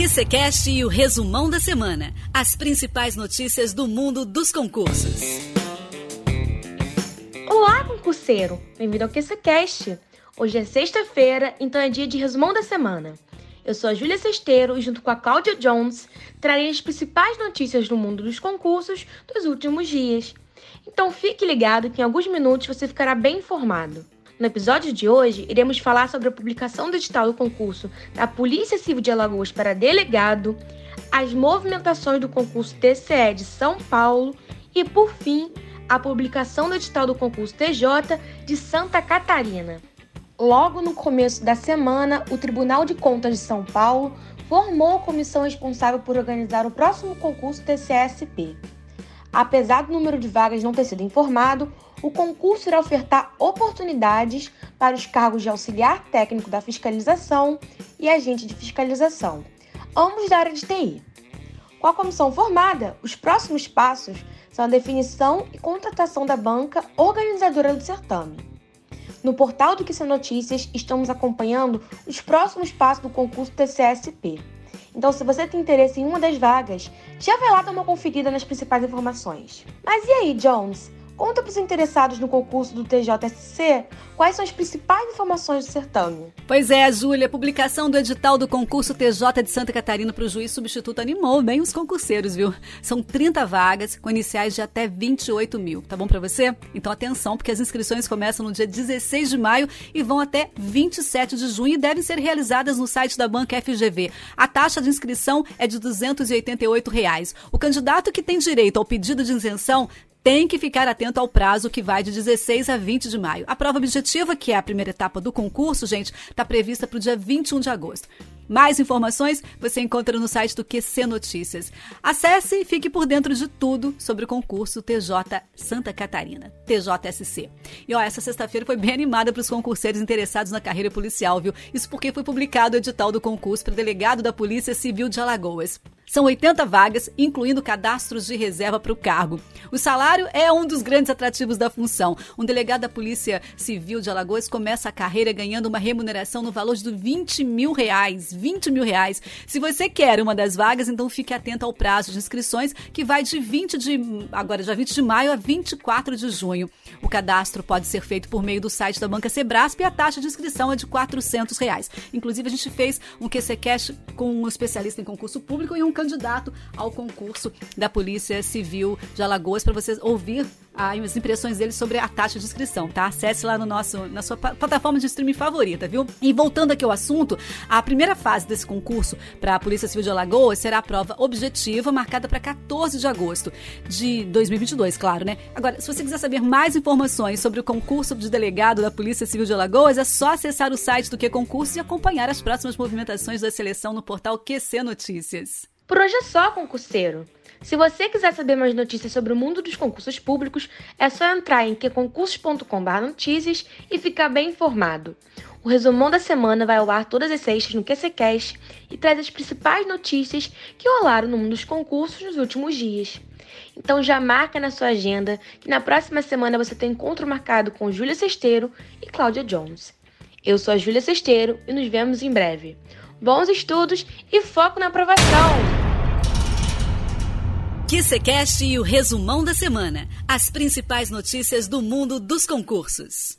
QCCast e o resumão da semana. As principais notícias do mundo dos concursos. Olá, concurseiro! Bem-vindo ao QCCast. Hoje é sexta-feira, então é dia de resumão da semana. Eu sou a Júlia Sesteiro e, junto com a Cláudia Jones, trarei as principais notícias do mundo dos concursos dos últimos dias. Então fique ligado que em alguns minutos você ficará bem informado. No episódio de hoje, iremos falar sobre a publicação do edital do concurso da Polícia Civil de Alagoas para delegado, as movimentações do concurso TCE de São Paulo e, por fim, a publicação do edital do concurso TJ de Santa Catarina. Logo no começo da semana, o Tribunal de Contas de São Paulo formou a comissão responsável por organizar o próximo concurso TCSP. Apesar do número de vagas não ter sido informado, o concurso irá ofertar oportunidades para os cargos de auxiliar técnico da fiscalização e agente de fiscalização, ambos da área de TI. Com a comissão formada, os próximos passos são a definição e contratação da banca organizadora do certame. No portal do Que São Notícias, estamos acompanhando os próximos passos do concurso TCSP então, se você tem interesse em uma das vagas, já vai lá dar uma conferida nas principais informações. Mas e aí, Jones? Conta para os interessados no concurso do TJSC quais são as principais informações do certame. Pois é, Júlia, a publicação do edital do concurso TJ de Santa Catarina para o juiz substituto animou bem os concurseiros, viu? São 30 vagas com iniciais de até 28 mil. Tá bom para você? Então atenção, porque as inscrições começam no dia 16 de maio e vão até 27 de junho e devem ser realizadas no site da Banca FGV. A taxa de inscrição é de 288 reais. O candidato que tem direito ao pedido de isenção tem que ficar atento ao prazo que vai de 16 a 20 de maio. A prova objetiva, que é a primeira etapa do concurso, gente, está prevista para o dia 21 de agosto. Mais informações você encontra no site do QC Notícias. Acesse e fique por dentro de tudo sobre o concurso TJ Santa Catarina, TJSC. E ó, essa sexta-feira foi bem animada para os concurseiros interessados na carreira policial, viu? Isso porque foi publicado o edital do concurso para delegado da Polícia Civil de Alagoas. São 80 vagas, incluindo cadastros de reserva para o cargo. O salário é um dos grandes atrativos da função. Um delegado da Polícia Civil de Alagoas começa a carreira ganhando uma remuneração no valor de 20 mil reais. 20 mil reais. Se você quer uma das vagas, então fique atento ao prazo de inscrições, que vai de 20 de agora dia 20 de maio a 24 de junho. O cadastro pode ser feito por meio do site da Banca Sebrasp e a taxa de inscrição é de 400 reais. Inclusive, a gente fez um QC Cash com um especialista em concurso público e um candidato ao concurso da Polícia Civil de Alagoas para vocês ouvir as impressões dele sobre a taxa de inscrição, tá? Acesse lá no nosso, na sua plataforma de streaming favorita, viu? E voltando aqui ao assunto, a primeira fase desse concurso para a Polícia Civil de Alagoas será a prova objetiva, marcada para 14 de agosto de 2022, claro, né? Agora, se você quiser saber mais informações sobre o concurso de delegado da Polícia Civil de Alagoas, é só acessar o site do Que Concurso e acompanhar as próximas movimentações da seleção no portal QC Notícias. Por hoje é só, concurseiro. Se você quiser saber mais notícias sobre o mundo dos concursos públicos, é só entrar em queconcursos.com/notícias e ficar bem informado. O resumão da semana vai ao ar todas as sextas no QCcast e traz as principais notícias que rolaram no mundo dos concursos nos últimos dias. Então já marca na sua agenda que na próxima semana você tem encontro marcado com Júlia Sesteiro e Cláudia Jones. Eu sou a Júlia Sesteiro e nos vemos em breve. Bons estudos e foco na aprovação! QCCast e o resumão da semana. As principais notícias do mundo dos concursos.